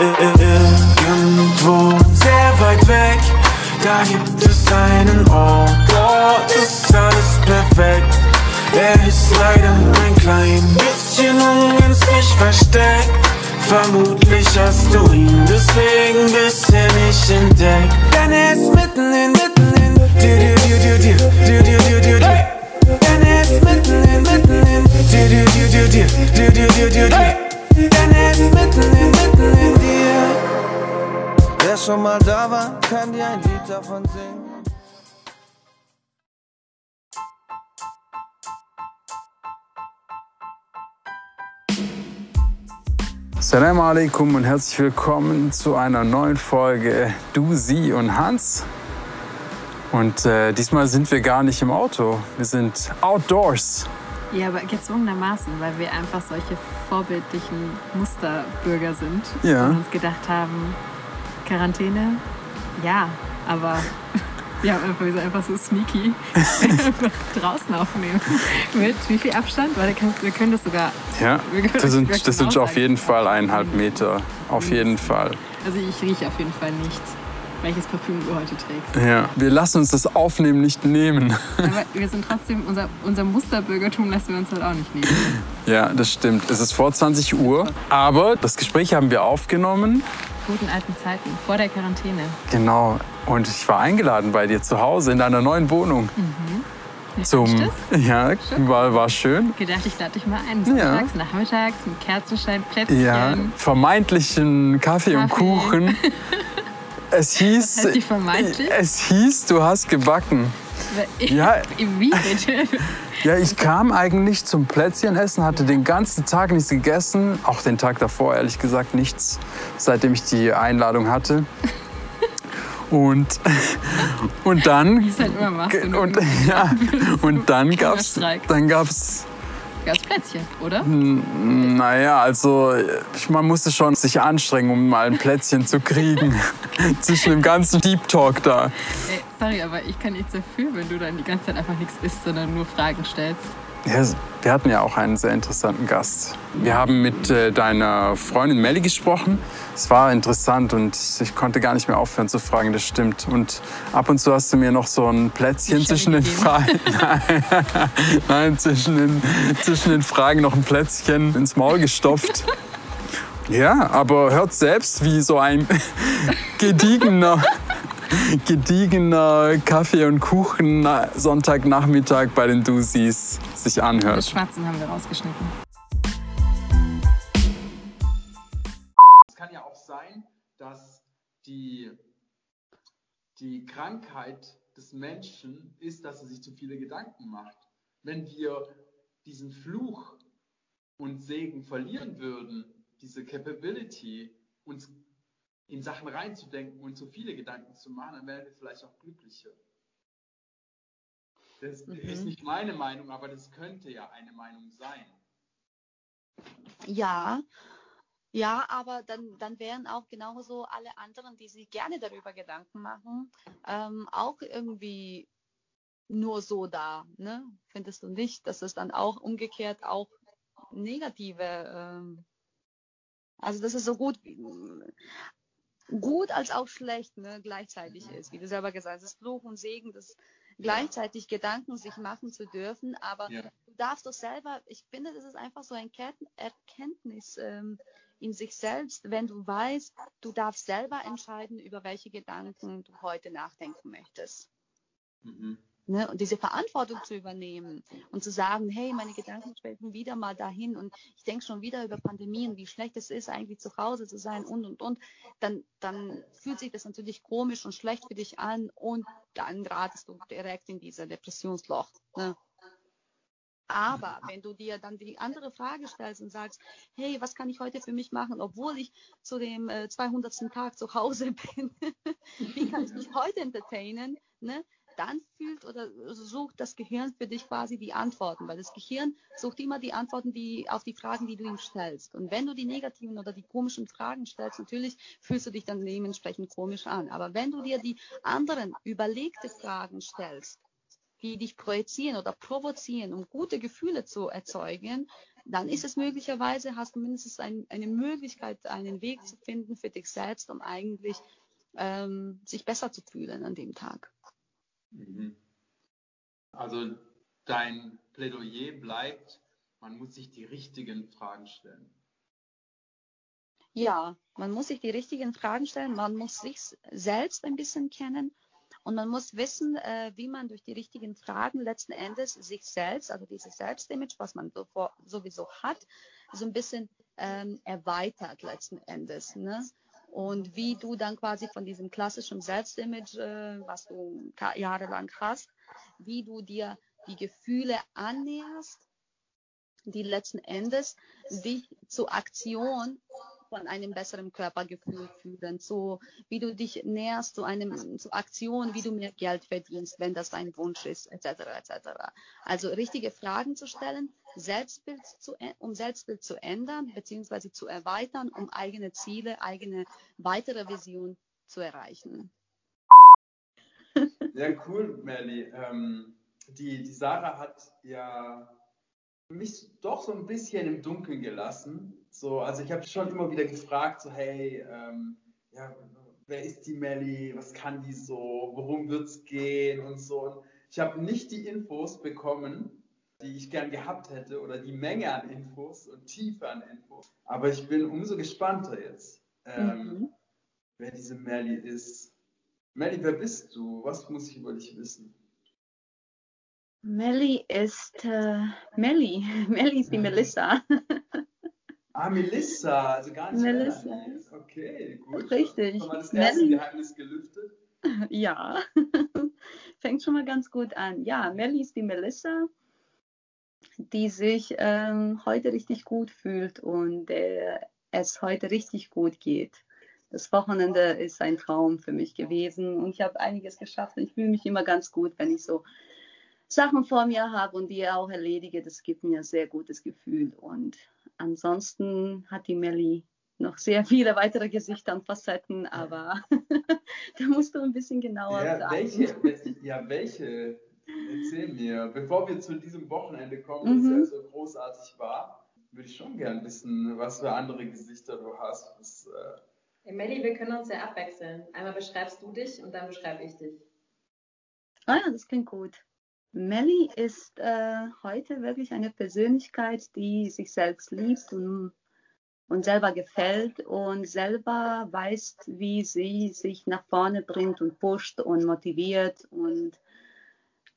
Irgendwo sehr weit weg, da gibt es einen Ort. Dort ist alles perfekt. Er ist leider ein klein bisschen ungünstig versteckt. Vermutlich hast du ihn deswegen bisher nicht entdeckt. Denn er ist mitten in, mitten in dir, dir, dir, dir, dir, dir, dir, dir, dir, dir. Denn er ist mitten in, mitten in dir, dir, dir, dir, dir, dir, dir, dir, dir, dir. Schon mal da war, kann dir ein Lied davon singen. Assalamu alaikum und herzlich willkommen zu einer neuen Folge Du, Sie und Hans. Und äh, diesmal sind wir gar nicht im Auto, wir sind outdoors. Ja, aber gezwungenermaßen, weil wir einfach solche vorbildlichen Musterbürger sind Ja. und uns gedacht haben, Quarantäne, ja, aber wir haben einfach, einfach so sneaky draußen aufnehmen. Mit wie viel Abstand? Weil wir können das sogar. Ja, können- das sind, das sind auf jeden Fall eineinhalb Meter. Auf jeden Fall. Also ich rieche auf jeden Fall nicht, welches Parfüm du heute trägst. Ja. Wir lassen uns das Aufnehmen nicht nehmen. Aber wir sind trotzdem, unser, unser Musterbürgertum lassen wir uns halt auch nicht nehmen. Ja, das stimmt. Es ist vor 20 Uhr, aber das Gespräch haben wir aufgenommen. Guten alten Zeiten, vor der Quarantäne. Genau. Und ich war eingeladen bei dir zu Hause in deiner neuen Wohnung. Zum, Stimmt ja, war, war schön. Gedacht, ich lade dich mal ein. Ja. Mittags, nachmittags, mit Kerzenschein, Plätzchen. Ja, vermeintlichen Kaffee, und Kaffee. Kuchen. Es hieß, heißt die vermeintlich? es hieß, du hast gebacken. Ja. Wie bitte? Ja, ich kam eigentlich zum Plätzchenessen, hatte den ganzen Tag nichts gegessen, auch den Tag davor ehrlich gesagt nichts, seitdem ich die Einladung hatte. Und, und dann halt immer und, ja, und dann gab's dann gab's Gab's Plätzchen, oder? Naja, also man musste schon sich anstrengen, um mal ein Plätzchen zu kriegen. Zwischen dem ganzen Deep Talk da. Sorry, aber ich kann nichts dafür, wenn du dann die ganze Zeit einfach nichts isst, sondern nur Fragen stellst. Ja, wir hatten ja auch einen sehr interessanten Gast. Wir haben mit äh, deiner Freundin Melly gesprochen. Es war interessant und ich konnte gar nicht mehr aufhören zu fragen, das stimmt. Und ab und zu hast du mir noch so ein Plätzchen zwischen den. Fragen. Nein, Nein zwischen, den, zwischen den Fragen noch ein Plätzchen ins Maul gestopft. Ja, aber hört selbst, wie so ein gediegener, gediegener Kaffee- und Kuchen Sonntagnachmittag bei den Dusis sich Das anhört. Schwarzen haben wir rausgeschnitten. Es kann ja auch sein, dass die, die Krankheit des Menschen ist, dass er sich zu viele Gedanken macht. Wenn wir diesen Fluch und Segen verlieren würden, diese Capability, uns in Sachen reinzudenken und zu viele Gedanken zu machen, dann wären wir vielleicht auch glücklicher. Das ist nicht meine Meinung, aber das könnte ja eine Meinung sein. Ja, ja, aber dann, dann wären auch genauso alle anderen, die sich gerne darüber Gedanken machen, ähm, auch irgendwie nur so da, ne? Findest du nicht, dass es dann auch umgekehrt auch negative, ähm, also dass es so gut, gut als auch schlecht, ne, gleichzeitig ist, wie du selber gesagt hast, es ist Fluch und Segen, das gleichzeitig Gedanken sich machen zu dürfen, aber Ja. du darfst doch selber, ich finde, das ist einfach so ein Erkenntnis ähm, in sich selbst, wenn du weißt, du darfst selber entscheiden, über welche Gedanken du heute nachdenken möchtest. Mhm. Ne? Und diese Verantwortung zu übernehmen und zu sagen, hey, meine Gedanken schwelgen wieder mal dahin und ich denke schon wieder über Pandemien, wie schlecht es ist, eigentlich zu Hause zu sein und und und, dann, dann fühlt sich das natürlich komisch und schlecht für dich an und dann ratest du direkt in dieser Depressionsloch. Ne? Aber wenn du dir dann die andere Frage stellst und sagst, hey, was kann ich heute für mich machen, obwohl ich zu dem äh, 200. Tag zu Hause bin, wie kann ich mich heute entertainen, ne? Dann fühlt oder sucht das Gehirn für dich quasi die Antworten, weil das Gehirn sucht immer die Antworten die, auf die Fragen, die du ihm stellst. Und wenn du die negativen oder die komischen Fragen stellst, natürlich fühlst du dich dann dementsprechend komisch an. Aber wenn du dir die anderen überlegte Fragen stellst, die dich projizieren oder provozieren, um gute Gefühle zu erzeugen, dann ist es möglicherweise, hast du mindestens ein, eine Möglichkeit, einen Weg zu finden für dich selbst, um eigentlich ähm, sich besser zu fühlen an dem Tag. Mhm. Also dein Plädoyer bleibt, man muss sich die richtigen Fragen stellen. Ja, man muss sich die richtigen Fragen stellen, man muss sich selbst ein bisschen kennen und man muss wissen, äh, wie man durch die richtigen Fragen letzten Endes sich selbst, also dieses Selbstimage, was man so, sowieso hat, so ein bisschen ähm, erweitert letzten Endes. Ne? Und wie du dann quasi von diesem klassischen Selbstimage, äh, was du jahrelang hast, wie du dir die Gefühle annäherst, die letzten Endes dich zur Aktion von einem besseren Körpergefühl führen, so wie du dich näherst zu einem zu Aktion, wie du mehr Geld verdienst, wenn das dein Wunsch ist, etc. etc. Also richtige Fragen zu stellen, Selbstbild zu, um Selbstbild zu ändern bzw. zu erweitern, um eigene Ziele, eigene weitere Vision zu erreichen. Ja, cool, Melly. Ähm, die, die Sarah hat ja mich doch so ein bisschen im Dunkeln gelassen. So, also ich habe schon immer wieder gefragt, so hey, ähm, ja, wer ist die Melly, was kann die so, worum wird es gehen und so. Und ich habe nicht die Infos bekommen, die ich gern gehabt hätte oder die Menge an Infos und Tiefe an Infos. Aber ich bin umso gespannter jetzt, ähm, mhm. wer diese Melly ist. Melly, wer bist du? Was muss ich über dich wissen? Melly ist äh, Melly. Melly ist die Melissa. ah, Melissa, also gar nicht Melissa. Okay, gut. Richtig. Schon mal das erste Melly. Geheimnis gelüftet? Ja, fängt schon mal ganz gut an. Ja, Melly ist die Melissa, die sich ähm, heute richtig gut fühlt und äh, es heute richtig gut geht. Das Wochenende ist ein Traum für mich gewesen und ich habe einiges geschafft. Ich fühle mich immer ganz gut, wenn ich so Sachen vor mir habe und die auch erledige, das gibt mir ein sehr gutes Gefühl. Und ansonsten hat die Melli noch sehr viele weitere Gesichter und Facetten, aber da musst du ein bisschen genauer ja, welche, ja, welche? Erzähl mir, bevor wir zu diesem Wochenende kommen, mhm. das ja so großartig war, würde ich schon gern wissen, was für andere Gesichter du hast. Was, äh... Melli, wir können uns ja abwechseln. Einmal beschreibst du dich und dann beschreibe ich dich. Ah ja, das klingt gut. Melly ist äh, heute wirklich eine Persönlichkeit, die sich selbst liebt und, und selber gefällt und selber weiß, wie sie sich nach vorne bringt und pusht und motiviert und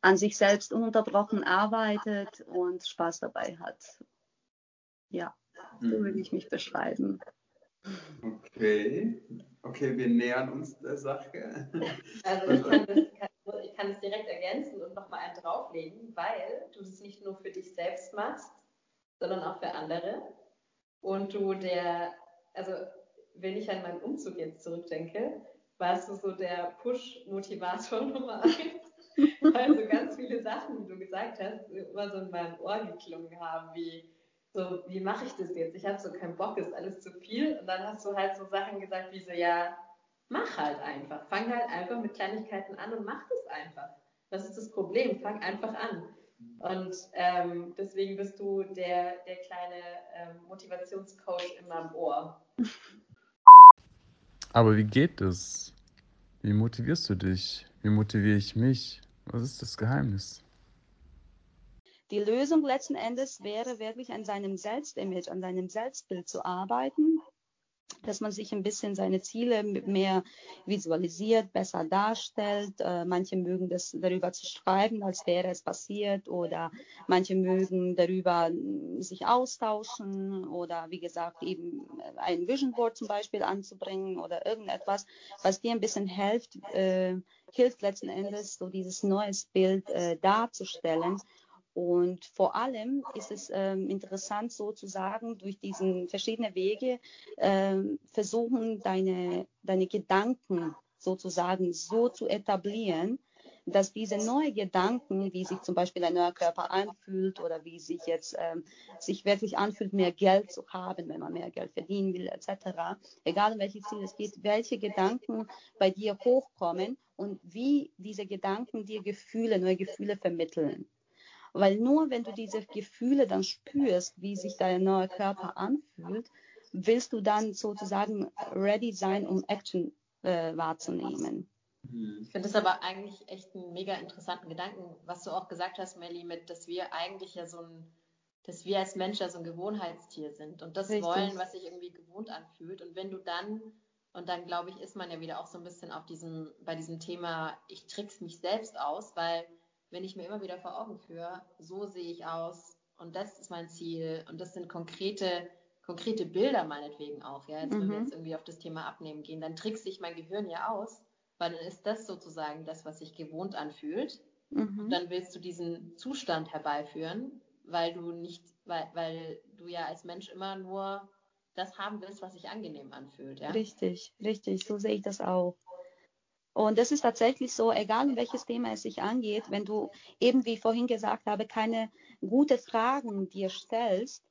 an sich selbst ununterbrochen arbeitet und Spaß dabei hat. Ja, so würde ich mich beschreiben. Okay, okay, wir nähern uns der Sache. Also ich kann das, kann ich kann es direkt ergänzen und nochmal einen drauflegen, weil du das nicht nur für dich selbst machst, sondern auch für andere. Und du der, also wenn ich an meinen Umzug jetzt zurückdenke, warst du so der Push-Motivator Nummer eins. Weil so ganz viele Sachen, die du gesagt hast, immer so in meinem Ohr geklungen haben, wie so, wie mache ich das jetzt? Ich habe so keinen Bock, ist alles zu viel. Und dann hast du halt so Sachen gesagt wie so, ja, mach halt einfach. Fang halt einfach mit Kleinigkeiten an und mach das einfach. Das ist das Problem. Fang einfach an. Und ähm, deswegen bist du der, der kleine ähm, Motivationscoach in meinem Ohr. Aber wie geht es? Wie motivierst du dich? Wie motiviere ich mich? Was ist das Geheimnis? Die Lösung letzten Endes wäre wirklich an seinem Selbstimage, an seinem Selbstbild zu arbeiten dass man sich ein bisschen seine Ziele mehr visualisiert, besser darstellt. Äh, manche mögen das darüber zu schreiben, als wäre es passiert, oder manche mögen darüber sich austauschen oder wie gesagt eben äh, ein Vision Board zum Beispiel anzubringen oder irgendetwas, was dir ein bisschen hilft, äh, hilft letzten Endes so dieses neues Bild äh, darzustellen und vor allem ist es ähm, interessant sozusagen, durch diesen verschiedene Wege ähm, versuchen, deine, deine Gedanken sozusagen so zu etablieren, dass diese neuen Gedanken, wie sich zum Beispiel ein neuer Körper anfühlt oder wie sich jetzt ähm, sich wirklich anfühlt, mehr Geld zu haben, wenn man mehr Geld verdienen will, etc. Egal um welches Ziel es geht, welche Gedanken bei dir hochkommen und wie diese Gedanken dir Gefühle, neue Gefühle vermitteln. Weil nur wenn du diese Gefühle dann spürst, wie sich dein neuer Körper anfühlt, willst du dann sozusagen ready sein, um Action äh, wahrzunehmen. Ich finde das aber eigentlich echt einen mega interessanten Gedanken, was du auch gesagt hast, Melly, mit, dass wir eigentlich ja so ein, dass wir als Mensch ja so ein Gewohnheitstier sind und das Richtig. wollen, was sich irgendwie gewohnt anfühlt. Und wenn du dann, und dann glaube ich, ist man ja wieder auch so ein bisschen auf diesem, bei diesem Thema, ich trick's mich selbst aus, weil wenn ich mir immer wieder vor Augen führe, so sehe ich aus und das ist mein Ziel und das sind konkrete, konkrete Bilder meinetwegen auch, ja, jetzt, wenn wir Mhm. jetzt irgendwie auf das Thema Abnehmen gehen, dann trickst sich mein Gehirn ja aus, weil dann ist das sozusagen das, was sich gewohnt anfühlt. Mhm. Und dann willst du diesen Zustand herbeiführen, weil du nicht, weil, weil du ja als Mensch immer nur das haben willst, was sich angenehm anfühlt, ja. Richtig, richtig, so sehe ich das auch. Und das ist tatsächlich so, egal um welches Thema es sich angeht, wenn du eben, wie ich vorhin gesagt habe, keine gute Fragen dir stellst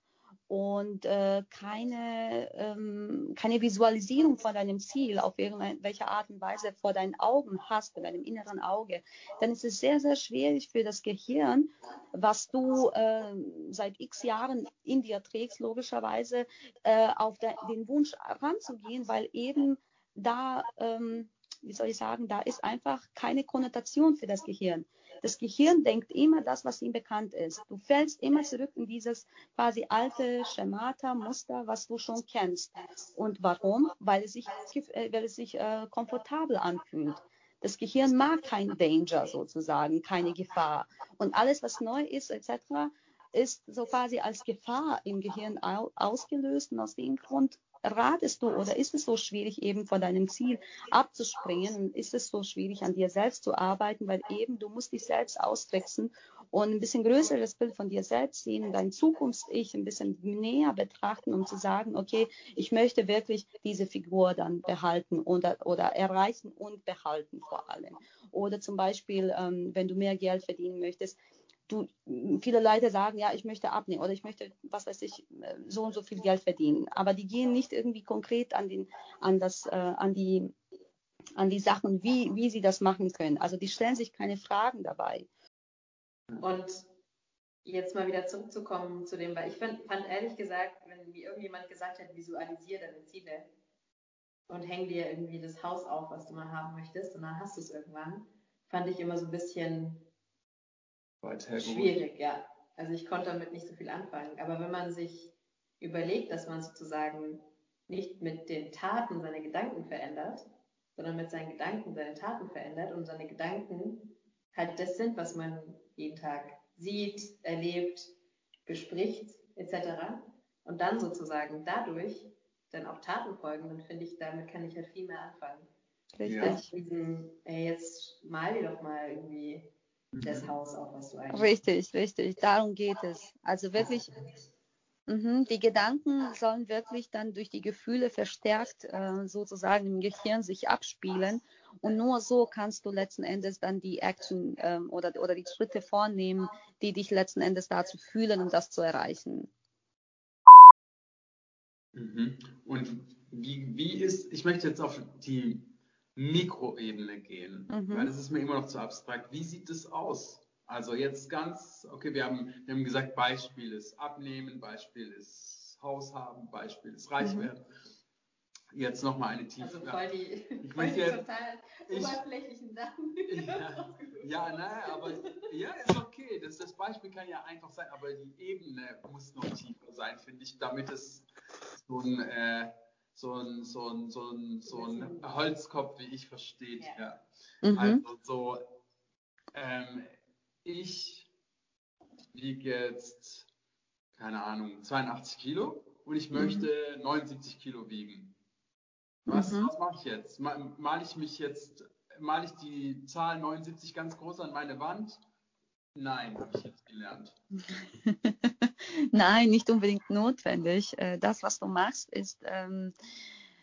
und äh, keine, ähm, keine Visualisierung von deinem Ziel auf irgendwelche Art und Weise vor deinen Augen hast, vor deinem inneren Auge, dann ist es sehr, sehr schwierig für das Gehirn, was du äh, seit x Jahren in dir trägst, logischerweise, äh, auf de den Wunsch ranzugehen, weil eben da, ähm, wie soll ich sagen, da ist einfach keine Konnotation für das Gehirn. Das Gehirn denkt immer das, was ihm bekannt ist. Du fällst immer zurück in dieses quasi alte Schemata, Muster, was du schon kennst. Und warum? Weil es sich, äh, weil es sich äh, komfortabel anfühlt. Das Gehirn mag kein Danger sozusagen, keine Gefahr. Und alles, was neu ist, etc., ist so quasi als Gefahr im Gehirn au ausgelöst. Und aus dem Grund ratest du oder ist es so schwierig, eben von deinem Ziel abzuspringen und ist es so schwierig, an dir selbst zu arbeiten, weil eben du musst dich selbst austricksen und ein bisschen größeres Bild von dir selbst sehen, dein Zukunfts-Ich ein bisschen näher betrachten, um zu sagen, okay, ich möchte wirklich diese Figur dann behalten oder, oder erreichen und behalten vor allem. Oder zum Beispiel, ähm, wenn du mehr Geld verdienen möchtest, du, viele Leute sagen, ja, ich möchte abnehmen oder ich möchte, was weiß ich, so und so viel Geld verdienen. Aber die gehen nicht irgendwie konkret an den, an das, äh, an die, an die Sachen, wie, wie sie das machen können. Also die stellen sich keine Fragen dabei. Und jetzt mal wieder zurückzukommen zu dem, weil ich fand, fand ehrlich gesagt, wenn mir irgendjemand gesagt hat, visualisiere deine Ziele und häng dir irgendwie das Haus auf, was du mal haben möchtest, und dann hast du es irgendwann, fand ich immer so ein bisschen Weit hergeholt. Schwierig, ja. Also ich konnte damit nicht so viel anfangen. Aber wenn man sich überlegt, dass man sozusagen nicht mit den Taten seine Gedanken verändert, sondern mit seinen Gedanken seine Taten verändert und seine Gedanken halt das sind, was man jeden Tag sieht, erlebt, bespricht, etc. Und dann sozusagen dadurch dann auch Taten folgen, dann finde ich, damit kann ich halt viel mehr anfangen. Richtig. Als diesen, ey, jetzt mal dir doch mal irgendwie das Haus auf, was du eigentlich Richtig, richtig. Darum geht es. Also wirklich, mhm, die Gedanken sollen wirklich dann durch die Gefühle verstärkt äh, sozusagen im Gehirn sich abspielen. Und nur so kannst du letzten Endes dann die Action ähm, oder, oder die Schritte vornehmen, die dich letzten Endes dazu fühlen, um das zu erreichen. Mhm. Und wie, wie ist, ich möchte jetzt auf die Mikroebene gehen, Mhm. weil das ist mir immer noch zu abstrakt. Wie sieht es aus? Also jetzt ganz, okay, wir haben, wir haben gesagt, Beispiel ist Abnehmen, Beispiel ist Haus haben, Beispiel ist reich Mhm. werden. Jetzt nochmal eine tiefe. Also voll die, Ich voll möchte die jetzt- total ich- oberflächlichen Sachen. Ja, ja, nein, aber ja, ist okay. Das, das Beispiel kann ja einfach sein, aber die Ebene muss noch tiefer sein, finde ich, damit es so ein, äh, so ein, so ein, so ein, so ein Holzkopf, wie ich versteht. Ja. Mhm. Also so, ähm, ich wiege jetzt, keine Ahnung, 82 Kilo und ich möchte 79 Kilo wiegen. Was, Mhm. was mache ich jetzt? Ma- Male ich mich jetzt, male ich die Zahl 79 ganz groß an meine Wand? Nein, habe ich jetzt gelernt. Nein, nicht unbedingt notwendig. Äh, Das, was du machst, ist, ähm,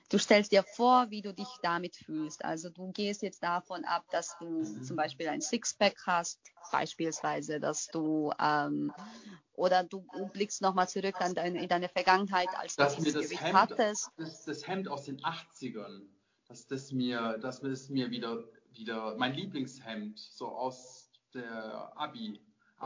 du stellst dir vor, wie du dich damit fühlst. Also du gehst jetzt davon ab, dass du zum Beispiel ein Sixpack hast, beispielsweise, dass du ähm, oder du blickst nochmal zurück an deine, in deine Vergangenheit, als du dass dieses mir das Gewicht Hemd, hattest. das, das Hemd aus den 80ern, dass das mir, dass das mir wieder, wieder mein Lieblingshemd, so aus der Abi.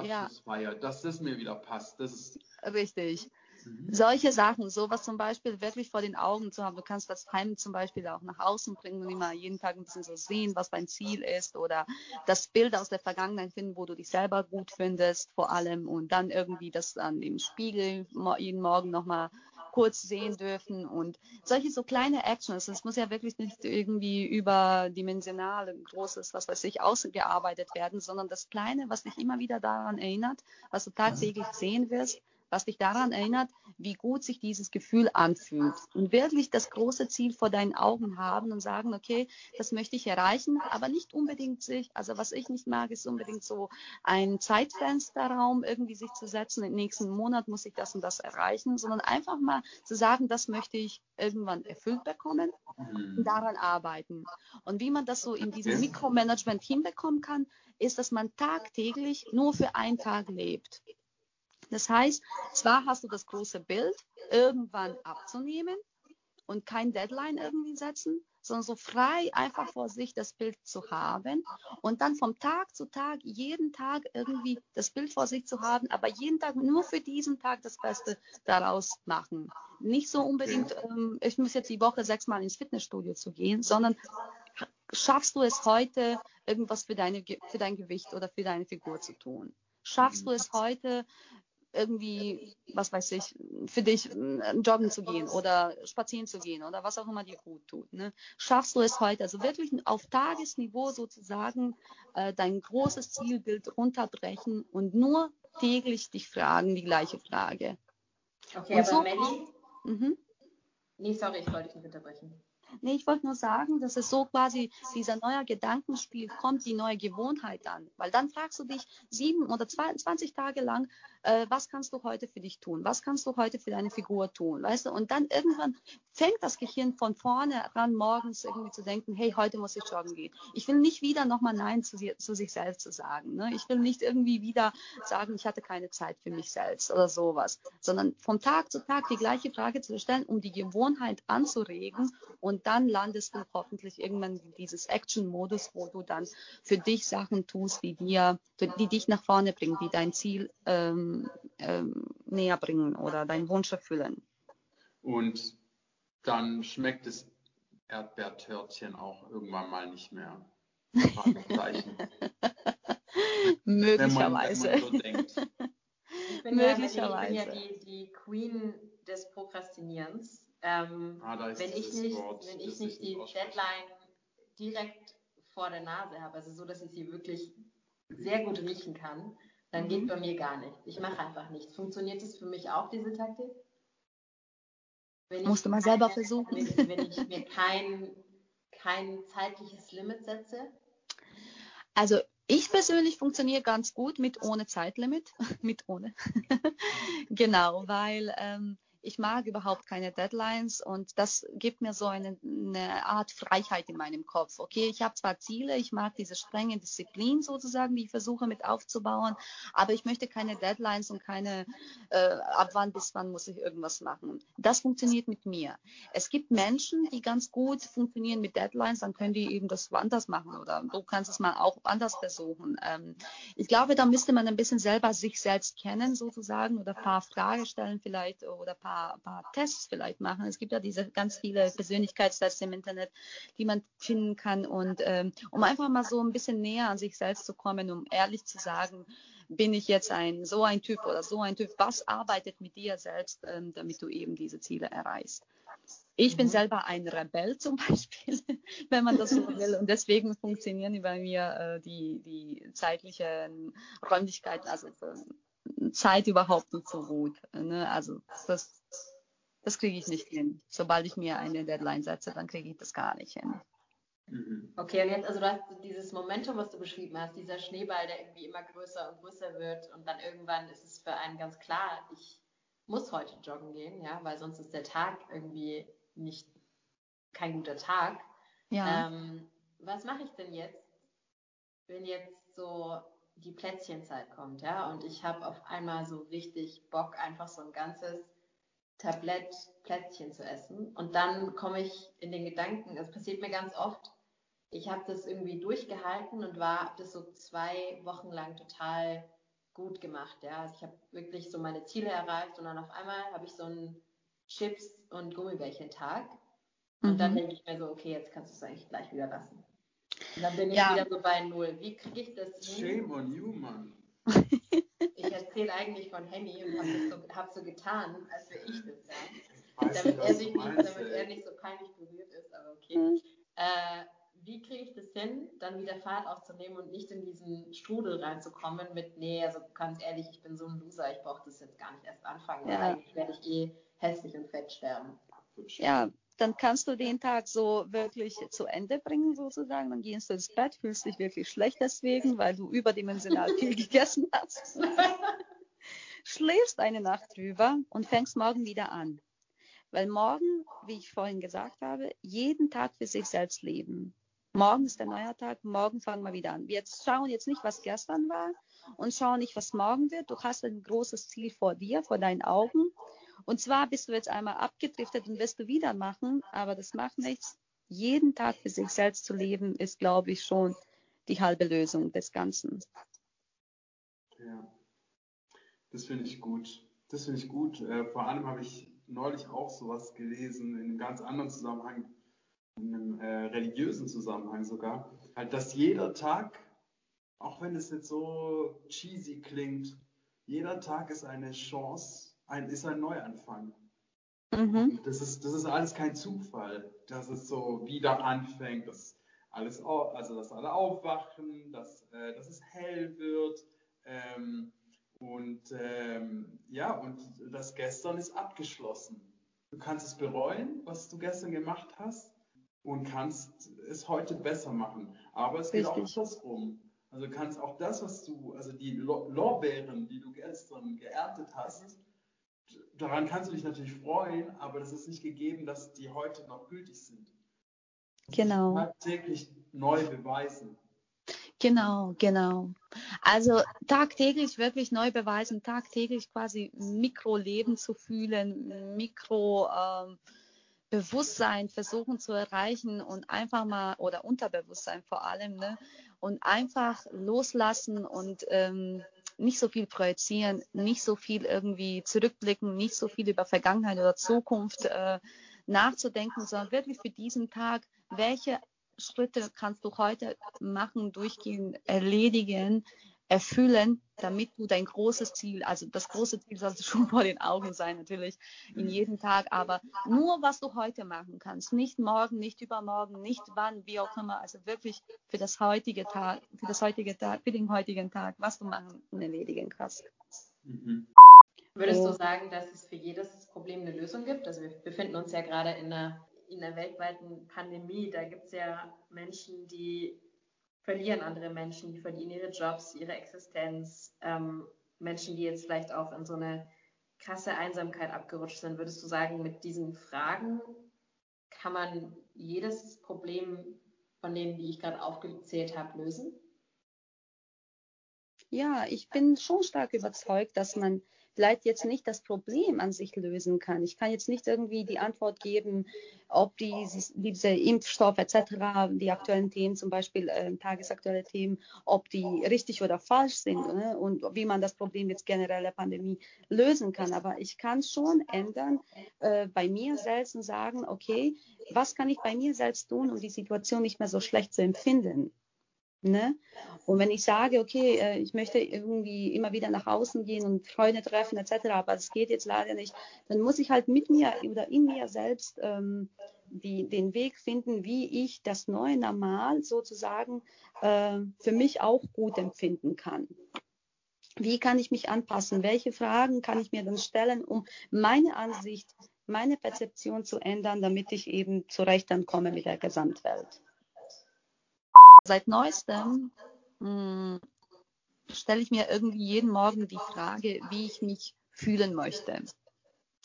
Ja. Abschlussfeier, dass das mir wieder passt. Das ist Richtig. mhm. Solche Sachen, sowas zum Beispiel wirklich vor den Augen zu haben. Du kannst das Heim zum Beispiel auch nach außen bringen und immer jeden Tag ein bisschen so sehen, was dein Ziel ist oder das Bild aus der Vergangenheit finden, wo du dich selber gut findest vor allem und dann irgendwie das an dem Spiegel jeden Morgen nochmal kurz sehen dürfen und solche so kleine Actions. Es muss ja wirklich nicht irgendwie überdimensional großes, was weiß ich, ausgearbeitet werden, sondern das Kleine, was dich immer wieder daran erinnert, was du tagtäglich sehen wirst, was dich daran erinnert, wie gut sich dieses Gefühl anfühlt. Und wirklich das große Ziel vor deinen Augen haben und sagen, okay, das möchte ich erreichen, aber nicht unbedingt sich, also was ich nicht mag, ist unbedingt so ein Zeitfensterraum irgendwie sich zu setzen, im nächsten Monat muss ich das und das erreichen, sondern einfach mal zu sagen, das möchte ich irgendwann erfüllt bekommen und Mhm. daran arbeiten. Und wie man das so in diesem. Mikromanagement hinbekommen kann, ist, dass man tagtäglich nur für einen Tag lebt. Das heißt, zwar hast du das große Bild irgendwann abzunehmen und kein Deadline irgendwie setzen, sondern so frei einfach vor sich das Bild zu haben und dann vom Tag zu Tag, jeden Tag irgendwie das Bild vor sich zu haben, aber jeden Tag nur für diesen Tag das Beste daraus machen. Nicht so unbedingt, ähm, ich muss jetzt die Woche sechsmal ins Fitnessstudio zu gehen, sondern schaffst du es heute, irgendwas für, deine, für dein Gewicht oder für deine Figur zu tun? Schaffst du es heute, irgendwie, was weiß ich, für dich äh, joggen zu gehen oder spazieren zu gehen oder was auch immer dir gut tut. Ne? Schaffst du es heute, also wirklich auf Tagesniveau sozusagen äh, dein großes Zielbild runterbrechen und nur täglich dich fragen, die gleiche Frage. Okay, Und aber so- Melli, Mhm. nee, sorry, ich wollte dich nicht unterbrechen. Nee, ich wollte nur sagen, dass es so quasi dieser neue Gedankenspiel kommt, die neue Gewohnheit an. Weil dann fragst du dich sieben oder 22 Tage lang, äh, was kannst du heute für dich tun? Was kannst du heute für deine Figur tun? Weißt du? Und dann irgendwann fängt das Gehirn von vorne an, morgens irgendwie zu denken, hey, heute muss ich joggen gehen. Ich will nicht wieder nochmal Nein zu, zu sich selbst zu sagen. Ne? Ich will nicht irgendwie wieder sagen, ich hatte keine Zeit für mich selbst oder sowas, sondern vom Tag zu Tag die gleiche Frage zu stellen, um die Gewohnheit anzuregen und dann landest du hoffentlich irgendwann in dieses Action-Modus, wo du dann für dich Sachen tust, die dir, die dich nach vorne bringen, die dein Ziel ähm, ähm, näher bringen oder deinen Wunsch erfüllen. Und dann schmeckt das Erdbeertörtchen auch irgendwann mal nicht mehr. Fragezeichen. wenn, man, wenn Möglicherweise. man so denkt. Ich bin ja, ich bin Möglicherweise. ja die, die Queen des Prokrastinierens. Ähm, Ah, da ist wenn ich nicht, Wort, wenn ich nicht die. Deadline direkt vor der Nase habe, also so, dass ich sie wirklich sehr gut riechen kann, dann Mhm. geht bei mir gar nichts. Ich mache einfach nichts. Funktioniert es für mich auch, diese Taktik? Wenn Musst du mal selber keine- versuchen. Wenn, wenn ich mir kein, kein zeitliches Limit setze. Also ich persönlich funktioniere ganz gut mit ohne Zeitlimit, mit ohne. genau, weil ähm, ich mag überhaupt keine Deadlines und das gibt mir so eine, eine Art Freiheit in meinem Kopf. Okay, ich habe zwar Ziele, ich mag diese strenge Disziplin sozusagen, die ich versuche mit aufzubauen, aber ich möchte keine Deadlines und keine äh, ab wann bis wann muss ich irgendwas machen. Das funktioniert mit mir. Es gibt Menschen, die ganz gut funktionieren mit Deadlines, dann können die eben das anders machen oder du kannst es mal auch anders versuchen. Ähm, ich glaube, da müsste man ein bisschen selber sich selbst kennen sozusagen oder ein paar Fragen stellen vielleicht oder ein paar, paar Tests vielleicht machen. Es gibt ja diese ganz viele Persönlichkeitstests im Internet, die man finden kann und ähm, um einfach mal so ein bisschen näher an sich selbst zu kommen, um ehrlich zu sagen, bin ich jetzt ein so ein Typ oder so ein Typ? Was arbeitet mit dir selbst, ähm, damit du eben diese Ziele erreichst? Ich bin Mhm. selber ein Rebell zum Beispiel, wenn man das so will. Und deswegen funktionieren bei mir äh, die, die zeitlichen Räumlichkeiten, also äh, Zeit überhaupt nicht so gut. Ne? Also das, das kriege ich nicht hin. Sobald ich mir eine Deadline setze, dann kriege ich das gar nicht hin. Mhm. Okay, und jetzt, also du hast dieses Momentum, was du beschrieben hast, dieser Schneeball, der irgendwie immer größer und größer wird und dann irgendwann ist es für einen ganz klar, ich muss heute joggen gehen, ja, weil sonst ist der Tag irgendwie nicht kein guter Tag. Ja. Ähm, was mache ich denn jetzt, wenn jetzt so die Plätzchenzeit kommt, ja, und ich habe auf einmal so richtig Bock, einfach so ein ganzes Tablett Plätzchen zu essen. Und dann komme ich in den Gedanken, es passiert mir ganz oft, ich habe das irgendwie durchgehalten und war hab das so zwei Wochen lang total gut gemacht. Ja, also ich habe wirklich so meine Ziele erreicht und dann auf einmal habe ich so einen Chips und Gummibärchen-Tag. Und dann Mhm. denke ich mir so, okay, jetzt kannst du es eigentlich gleich wieder lassen. Und dann bin ich Ja. wieder so bei Null. Wie kriege ich das hin? Shame on you, Mann. Ich erzähle eigentlich von Henny und habe so, hab so getan, als wäre ich das. Ja. Ich weiß damit, nicht, er sich nicht, damit er nicht so peinlich berührt ist, aber okay. Mhm. Äh, wie kriege ich das hin, dann wieder Fahrt aufzunehmen und nicht in diesen Strudel reinzukommen mit, nee, also ganz ehrlich, ich bin so ein Loser, ich brauche das jetzt gar nicht erst anfangen, weil Ja. eigentlich werde ich eh hässlich und fett sterben. Ja, dann kannst du den Tag so wirklich zu Ende bringen, sozusagen. Dann gehst du ins Bett, fühlst dich wirklich schlecht deswegen, weil du überdimensional viel gegessen hast. Schläfst eine Nacht drüber und fängst morgen wieder an. Weil morgen, wie ich vorhin gesagt habe, jeden Tag für sich selbst leben. Morgen ist der neue Tag, morgen fangen wir wieder an. Wir jetzt schauen jetzt nicht, was gestern war und schauen nicht, was morgen wird. Du hast ein großes Ziel vor dir, vor deinen Augen. Und zwar bist du jetzt einmal abgedriftet und wirst du wieder machen, aber das macht nichts. Jeden Tag für sich selbst zu leben, ist, glaube ich, schon die halbe Lösung des Ganzen. Ja, das finde ich gut. Das finde ich gut. Äh, vor allem habe ich neulich auch sowas gelesen, in einem ganz anderen Zusammenhang, in einem äh, religiösen Zusammenhang sogar, halt, dass jeder Tag, auch wenn es jetzt so cheesy klingt, jeder Tag ist eine Chance, ein, ist ein Neuanfang. Mhm. Das ist, das ist alles kein Zufall, dass es so wieder anfängt, dass alles, also dass alle aufwachen, dass, äh, dass es hell wird. Ähm, und ähm, ja, und das gestern ist abgeschlossen. Du kannst es bereuen, was du gestern gemacht hast, und kannst es heute besser machen. Aber es geht auch Richtig. andersrum. Also du kannst auch das, was du, also die Lo- Lorbeeren, die du gestern geerntet hast, daran kannst du dich natürlich freuen, aber das ist nicht gegeben, dass die heute noch gültig sind. Genau. Tagtäglich neu beweisen. Genau, genau. Also tagtäglich wirklich neu beweisen, tagtäglich quasi Mikroleben zu fühlen, Mikro ähm, Bewusstsein versuchen zu erreichen und einfach mal, oder Unterbewusstsein vor allem, ne? und einfach loslassen und ähm, nicht so viel projizieren, nicht so viel irgendwie zurückblicken, nicht so viel über Vergangenheit oder Zukunft äh, nachzudenken, sondern wirklich für diesen Tag, welche Schritte kannst du heute machen, durchgehen, erledigen, erfüllen, damit du dein großes Ziel, also das große Ziel sollte schon vor den Augen sein, natürlich in jedem Tag, aber nur was du heute machen kannst, nicht morgen, nicht übermorgen, nicht wann, wie auch immer, also wirklich für das heutige Tag, für das heutige Tag, für den heutigen Tag, was du machen und erledigen kannst. Mhm. Würdest du sagen, dass es für jedes Problem eine Lösung gibt? Also wir befinden uns ja gerade in einer, in einer weltweiten Pandemie. Da gibt es ja Menschen, die verlieren andere Menschen, die verlieren ihre Jobs, ihre Existenz. Ähm, Menschen, die jetzt vielleicht auch in so eine krasse Einsamkeit abgerutscht sind. Würdest du sagen, mit diesen Fragen kann man jedes Problem von denen, die ich gerade aufgezählt habe, lösen? Ja, ich bin schon stark überzeugt, dass man vielleicht jetzt nicht das Problem an sich lösen kann. Ich kann jetzt nicht irgendwie die Antwort geben, ob dieses, diese Impfstoff etc., die aktuellen Themen, zum Beispiel äh, tagesaktuelle Themen, ob die richtig oder falsch sind ne? und wie man das Problem jetzt generell der Pandemie lösen kann. Aber ich kann schon ändern äh, bei mir selbst und sagen, okay, was kann ich bei mir selbst tun, um die Situation nicht mehr so schlecht zu empfinden? Ne? Und wenn ich sage, okay, äh, ich möchte irgendwie immer wieder nach außen gehen und Freunde treffen etc., aber es geht jetzt leider nicht, dann muss ich halt mit mir oder in mir selbst ähm, die, den Weg finden, wie ich das neue Normal sozusagen äh, für mich auch gut empfinden kann. Wie kann ich mich anpassen? Welche Fragen kann ich mir dann stellen, um meine Ansicht, meine Perzeption zu ändern, damit ich eben zurecht dann komme mit der Gesamtwelt? Seit neuestem mh, stelle ich mir irgendwie jeden Morgen die Frage, wie ich mich fühlen möchte.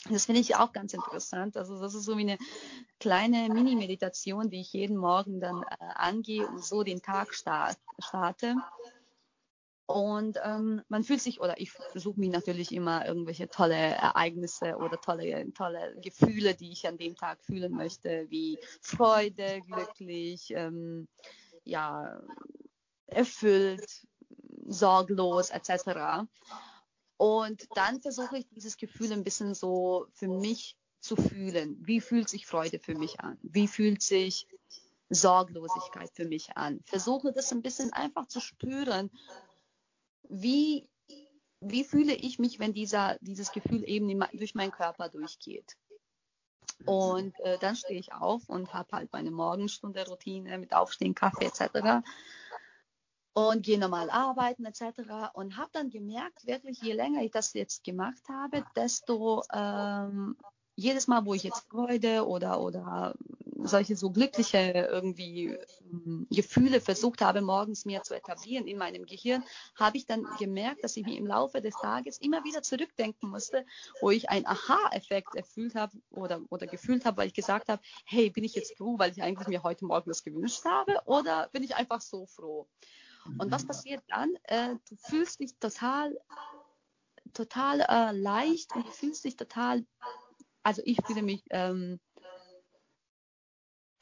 Das finde ich auch ganz interessant. Also das ist so wie eine kleine Mini-Meditation, die ich jeden Morgen dann äh, angehe und so den Tag start, starte. Und ähm, man fühlt sich, oder ich versuche mir natürlich immer irgendwelche tolle Ereignisse oder tolle, tolle Gefühle, die ich an dem Tag fühlen möchte, wie Freude, glücklich, ähm, ja, erfüllt, sorglos etc. Und dann versuche ich dieses Gefühl ein bisschen so für mich zu fühlen. Wie fühlt sich Freude für mich an? Wie fühlt sich Sorglosigkeit für mich an? Versuche das ein bisschen einfach zu spüren wie, wie fühle ich mich, wenn dieser, dieses Gefühl eben durch meinen Körper durchgeht. Und äh, dann stehe ich auf und habe halt meine Morgenstunde Routine mit Aufstehen, Kaffee etc. Und gehe normal arbeiten etc. Und habe dann gemerkt, wirklich, je länger ich das jetzt gemacht habe, desto ähm, jedes Mal, wo ich jetzt Freude oder, oder solche so glückliche irgendwie ähm, Gefühle versucht habe, morgens mir zu etablieren in meinem Gehirn, habe ich dann gemerkt, dass ich mir im Laufe des Tages immer wieder zurückdenken musste, wo ich einen Aha-Effekt erfüllt habe oder, oder gefühlt habe, weil ich gesagt habe, hey, bin ich jetzt froh, weil ich eigentlich mir heute Morgen das gewünscht habe oder bin ich einfach so froh? Und was passiert dann? Äh, du fühlst dich total, total äh, leicht und du fühlst dich total, also ich fühle mich ähm,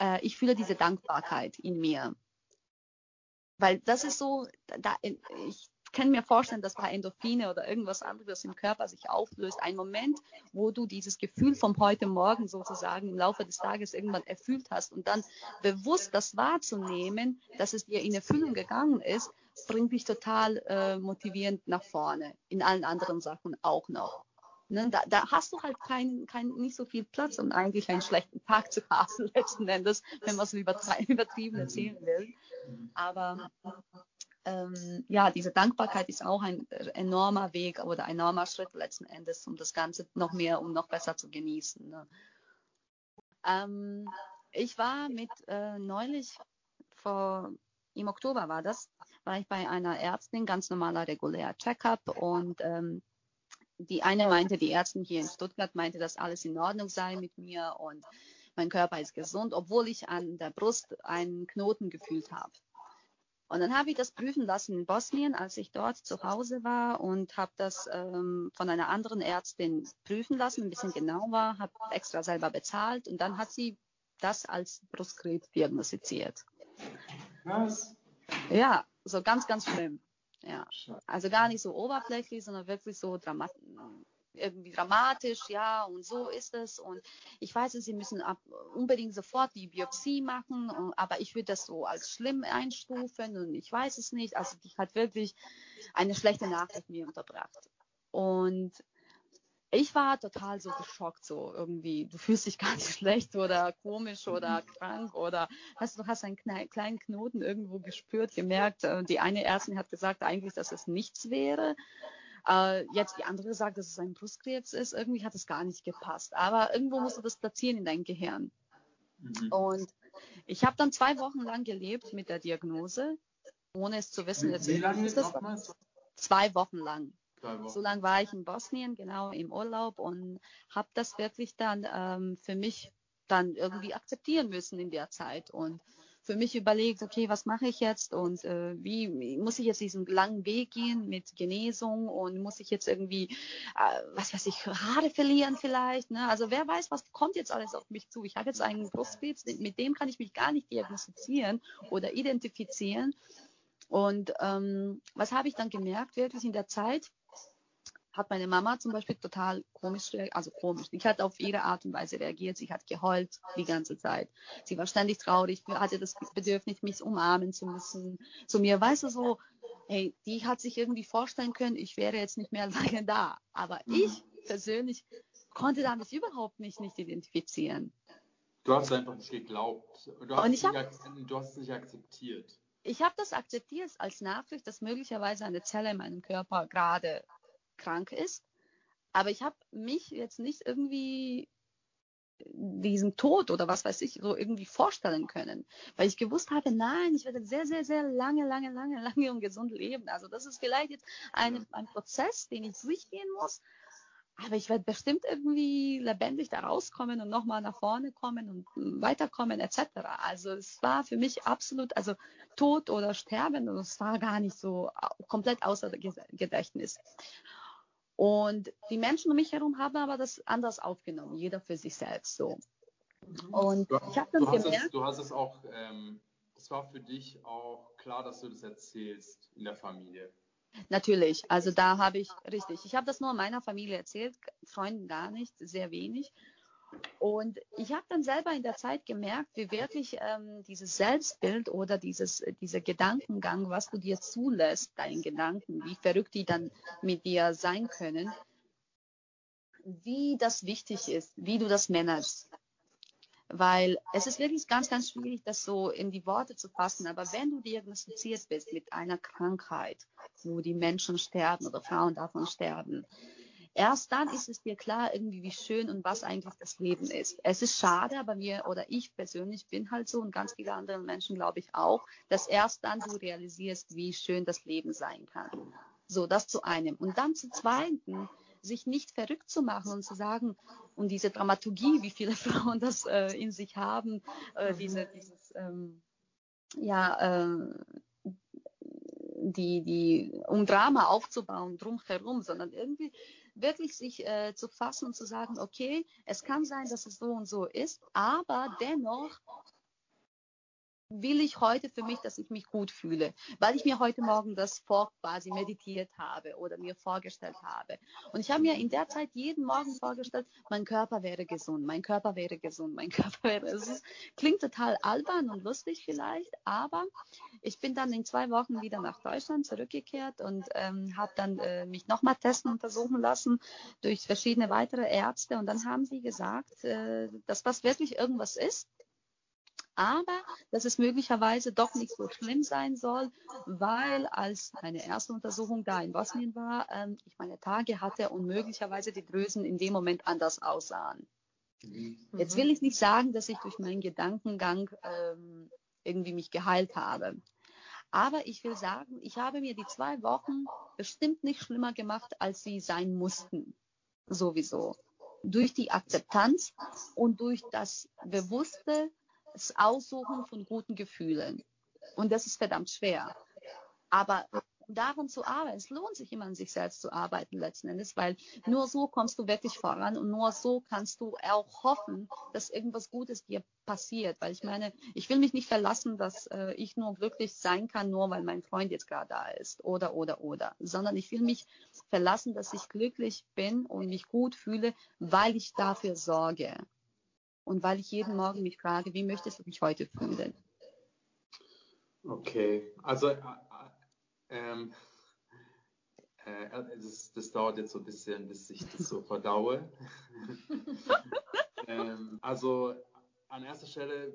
äh, ich fühle diese Dankbarkeit in mir. Weil das ist so, da, ich kann mir vorstellen, dass bei Endorphine oder irgendwas anderes im Körper sich auflöst. Ein Moment, wo du dieses Gefühl vom heute Morgen sozusagen im Laufe des Tages irgendwann erfüllt hast und dann bewusst das wahrzunehmen, dass es dir in Erfüllung gegangen ist, bringt dich total äh, motivierend nach vorne. In allen anderen Sachen auch noch. Ne, da, da, hast du halt kein, kein, nicht so viel Platz, um eigentlich einen schlechten Tag zu haben, letzten Endes, wenn man es übertrieben erzählen will. Aber ähm, ja, diese Dankbarkeit ist auch ein enormer Weg oder ein enormer Schritt letzten Endes, um das Ganze noch mehr und noch besser zu genießen. Ne? Ähm, ich war mit äh, neulich vor im Oktober war das, war ich bei einer Ärztin, ganz normaler regulärer Checkup und ähm, die eine meinte, die Ärztin hier in Stuttgart meinte, dass alles in Ordnung sei mit mir und mein Körper ist gesund, obwohl ich an der Brust einen Knoten gefühlt habe. Und dann habe ich das prüfen lassen in Bosnien, als ich dort zu Hause war und habe das ähm, von einer anderen Ärztin prüfen lassen, ein bisschen genauer, habe extra selber bezahlt und dann hat sie das als Brustkrebs diagnostiziert. Was? Ja, so ganz, ganz schlimm. Ja. Also gar nicht so oberflächlich, sondern wirklich so dramat irgendwie dramatisch, ja, und so ist es. Und ich weiß, Sie müssen ab, unbedingt sofort die Biopsie machen, und, aber ich würde das so als schlimm einstufen und ich weiß es nicht. Also die hat wirklich eine schlechte Nachricht mir unterbracht. Und ich war total so geschockt, so irgendwie, du fühlst dich gar nicht schlecht oder komisch oder krank oder hast du hast einen kleinen Knoten irgendwo gespürt, gemerkt. Äh, die eine Ärztin hat gesagt eigentlich, dass es nichts wäre. Äh, jetzt die andere sagt, dass es ein Brustkrebs ist. Irgendwie hat es gar nicht gepasst. Aber irgendwo musst du das platzieren in dein Gehirn. Mhm. Und ich habe dann zwei Wochen lang gelebt mit der Diagnose, ohne es zu wissen. Wie lange ist das? Zwei Wochen lang. So lange war ich in Bosnien, genau im Urlaub und habe das wirklich dann ähm, für mich dann irgendwie akzeptieren müssen in der Zeit und für mich überlegt, okay, was mache ich jetzt und äh, wie muss ich jetzt diesen langen Weg gehen mit Genesung und muss ich jetzt irgendwie, äh, was weiß ich, Haare verlieren vielleicht, ne? Also wer weiß, was kommt jetzt alles auf mich zu? Ich habe jetzt einen Brustkrebs, mit dem kann ich mich gar nicht diagnostizieren oder identifizieren. Und ähm, was habe ich dann gemerkt, wirklich in der Zeit? Hat meine Mama zum Beispiel total komisch, also komisch. Sie hat auf ihre Art und Weise reagiert. Sie hat geheult die ganze Zeit. Sie war ständig traurig, hatte das Bedürfnis, mich umarmen zu müssen. Zu mir, weißt du, so, hey, die hat sich irgendwie vorstellen können, ich wäre jetzt nicht mehr lange da. Aber mhm. ich persönlich konnte damit überhaupt nicht, nicht identifizieren. Du hast einfach nicht geglaubt. Du hast, nicht, hab, du hast es nicht akzeptiert. Ich habe das akzeptiert als Nachricht, dass möglicherweise eine Zelle in meinem Körper gerade krank ist. Aber ich habe mich jetzt nicht irgendwie diesen Tod oder was weiß ich so irgendwie vorstellen können, weil ich gewusst habe, nein, ich werde sehr, sehr, sehr lange, lange, lange, lange und gesund leben. Also das ist vielleicht jetzt ein, ein Prozess, den ich durchgehen muss, aber ich werde bestimmt irgendwie lebendig da rauskommen und nochmal nach vorne kommen und weiterkommen etc. Also es war für mich absolut, also Tod oder Sterben, es war gar nicht so komplett außer Gedächtnis. Und die Menschen um mich herum haben aber das anders aufgenommen, jeder für sich selbst so. Und Du, ich habe dann du, hast gemerkt, es, du hast es auch, ähm, es war für dich auch klar, dass du das erzählst in der Familie. Natürlich, also da habe ich, richtig, ich habe das nur meiner Familie erzählt, Freunden gar nicht, sehr wenig. Und ich habe dann selber in der Zeit gemerkt, wie wirklich ähm, dieses Selbstbild oder dieses, dieser Gedankengang, was du dir zulässt, deinen Gedanken, wie verrückt die dann mit dir sein können, wie das wichtig ist, wie du das managst. Weil es ist wirklich ganz, ganz schwierig, das so in die Worte zu fassen. Aber wenn du diagnostiziert bist mit einer Krankheit, wo die Menschen sterben oder Frauen davon sterben, erst dann ist es dir klar, irgendwie, wie schön und was eigentlich das Leben ist. Es ist schade, aber mir oder ich persönlich bin halt so und ganz viele andere Menschen, glaube ich, auch, dass erst dann du realisierst, wie schön das Leben sein kann. So, das zu einem. Und dann zu zweiten, sich nicht verrückt zu machen und zu sagen, und diese Dramaturgie, wie viele Frauen das äh, in sich haben, äh, diese, dieses, ähm, ja, äh, die, die, um Drama aufzubauen drumherum, sondern irgendwie wirklich sich äh, zu fassen und zu sagen, okay, es kann sein, dass es so und so ist, aber dennoch will ich heute für mich, dass ich mich gut fühle, weil ich mir heute Morgen das vor quasi meditiert habe oder mir vorgestellt habe. Und ich habe mir in der Zeit jeden Morgen vorgestellt, mein Körper wäre gesund, mein Körper wäre gesund, mein Körper wäre. Es ist, klingt total albern und lustig vielleicht, aber ich bin dann in zwei Wochen wieder nach Deutschland zurückgekehrt und ähm, habe dann äh, mich nochmal testen untersuchen lassen durch verschiedene weitere Ärzte und dann haben sie gesagt, äh, dass das wirklich irgendwas ist aber dass es möglicherweise doch nicht so schlimm sein soll, weil als meine erste Untersuchung da in Bosnien war, ähm, ich meine Tage hatte und möglicherweise die Drüsen in dem Moment anders aussahen. Jetzt will ich nicht sagen, dass ich durch meinen Gedankengang ähm, irgendwie mich geheilt habe. Aber ich will sagen, ich habe mir die zwei Wochen bestimmt nicht schlimmer gemacht, als sie sein mussten. Sowieso. Durch die Akzeptanz und durch das bewusste das Aussuchen von guten Gefühlen. Und das ist verdammt schwer. Aber daran zu arbeiten, es lohnt sich immer an sich selbst zu arbeiten letzten Endes, weil nur so kommst du wirklich voran und nur so kannst du auch hoffen, dass irgendwas Gutes dir passiert. Weil ich meine, ich will mich nicht verlassen, dass äh, ich nur glücklich sein kann, nur weil mein Freund jetzt gerade da ist oder, oder, oder, sondern ich will mich verlassen, dass ich glücklich bin und mich gut fühle, weil ich dafür sorge. Und weil ich jeden Morgen mich frage, wie möchtest du dich heute fühlen? Okay, also äh, ähm, äh, das, das, dauert jetzt so ein bisschen, bis ich das so verdaue. ähm, also an erster Stelle,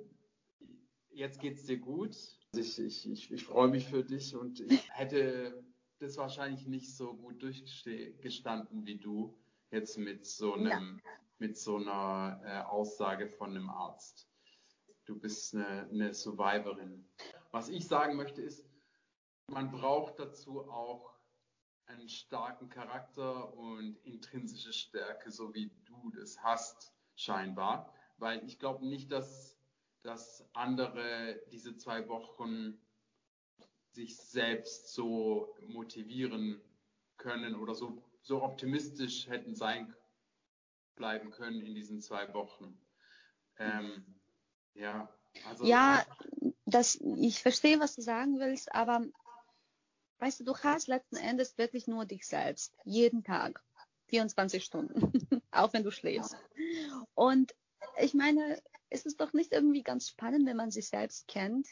jetzt geht es dir gut. Ich, ich, ich, ich freue mich für dich und ich hätte das wahrscheinlich nicht so gut durchgestanden wie du jetzt mit so einem ja mit so einer äh, Aussage von einem Arzt. Du bist eine, eine Survivorin. Was ich sagen möchte ist, man braucht dazu auch einen starken Charakter und intrinsische Stärke, so wie du das hast, scheinbar. Weil ich glaube nicht, dass, dass andere diese zwei Wochen sich selbst so motivieren können oder so, so optimistisch hätten sein bleiben können in diesen zwei Wochen. Ähm, ja, also. Ja, das, ich verstehe, was du sagen willst, aber weißt du, du hast letzten Endes wirklich nur dich selbst. Jeden Tag. 24 Stunden. auch wenn du schläfst. Und ich meine, ist es doch nicht irgendwie ganz spannend, wenn man sich selbst kennt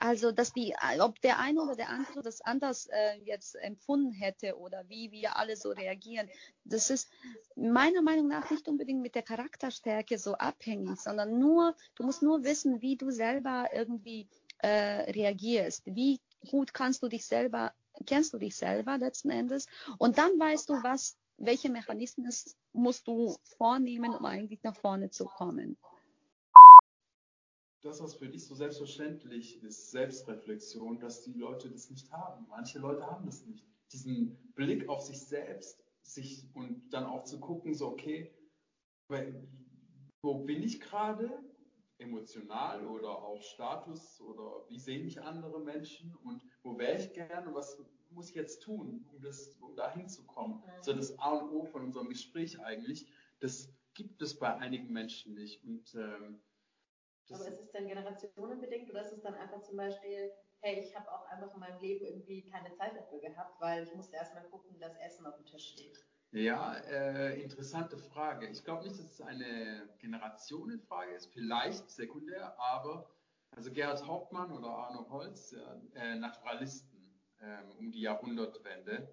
also, dass die, ob der eine oder der andere das anders äh, jetzt empfunden hätte oder wie wir alle so reagieren, das ist meiner Meinung nach nicht unbedingt mit der Charakterstärke so abhängig, sondern nur, du musst nur wissen, wie du selber irgendwie äh, reagierst. Wie gut kannst du dich selber, kennst du dich selber letzten Endes? Und dann weißt du, was, welche Mechanismen musst du vornehmen, um eigentlich nach vorne zu kommen das, was für dich so selbstverständlich ist, Selbstreflexion, dass die Leute das nicht haben. Manche Leute haben das nicht. Diesen Blick auf sich selbst, sich und dann auch zu gucken, so okay, wo bin ich gerade emotional oder auch Status oder wie sehen mich andere Menschen und wo wäre ich gern und was muss ich jetzt tun, um, das, um da hinzukommen. Mhm. So das A und O von unserem Gespräch eigentlich, das gibt es bei einigen Menschen nicht. Und, ähm, Aber ist es dann generationenbedingt oder ist es dann einfach zum Beispiel, hey, ich habe auch einfach in meinem Leben irgendwie keine Zeit dafür gehabt, weil ich musste erstmal gucken, dass Essen auf dem Tisch steht? Ja, äh, interessante Frage. Ich glaube nicht, dass es eine Generationenfrage ist, vielleicht sekundär, aber also Gerhard Hauptmann oder Arno Holz, äh, Naturalisten äh, um die Jahrhundertwende,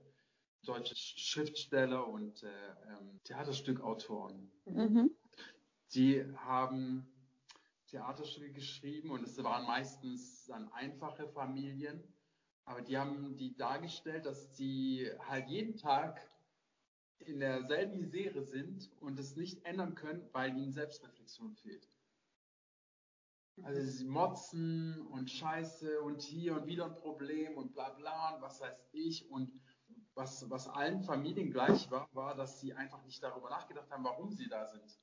deutsche Schriftsteller und äh, ähm, Theaterstückautoren. Mhm. Die haben Theaterstücke geschrieben und es waren meistens dann einfache Familien, aber die haben die dargestellt, dass sie halt jeden Tag in derselben Misere sind und es nicht ändern können, weil ihnen Selbstreflexion fehlt. Also sie motzen und scheiße und hier und wieder ein Problem und bla bla und was weiß ich. Und was, was allen Familien gleich war, war, dass sie einfach nicht darüber nachgedacht haben, warum sie da sind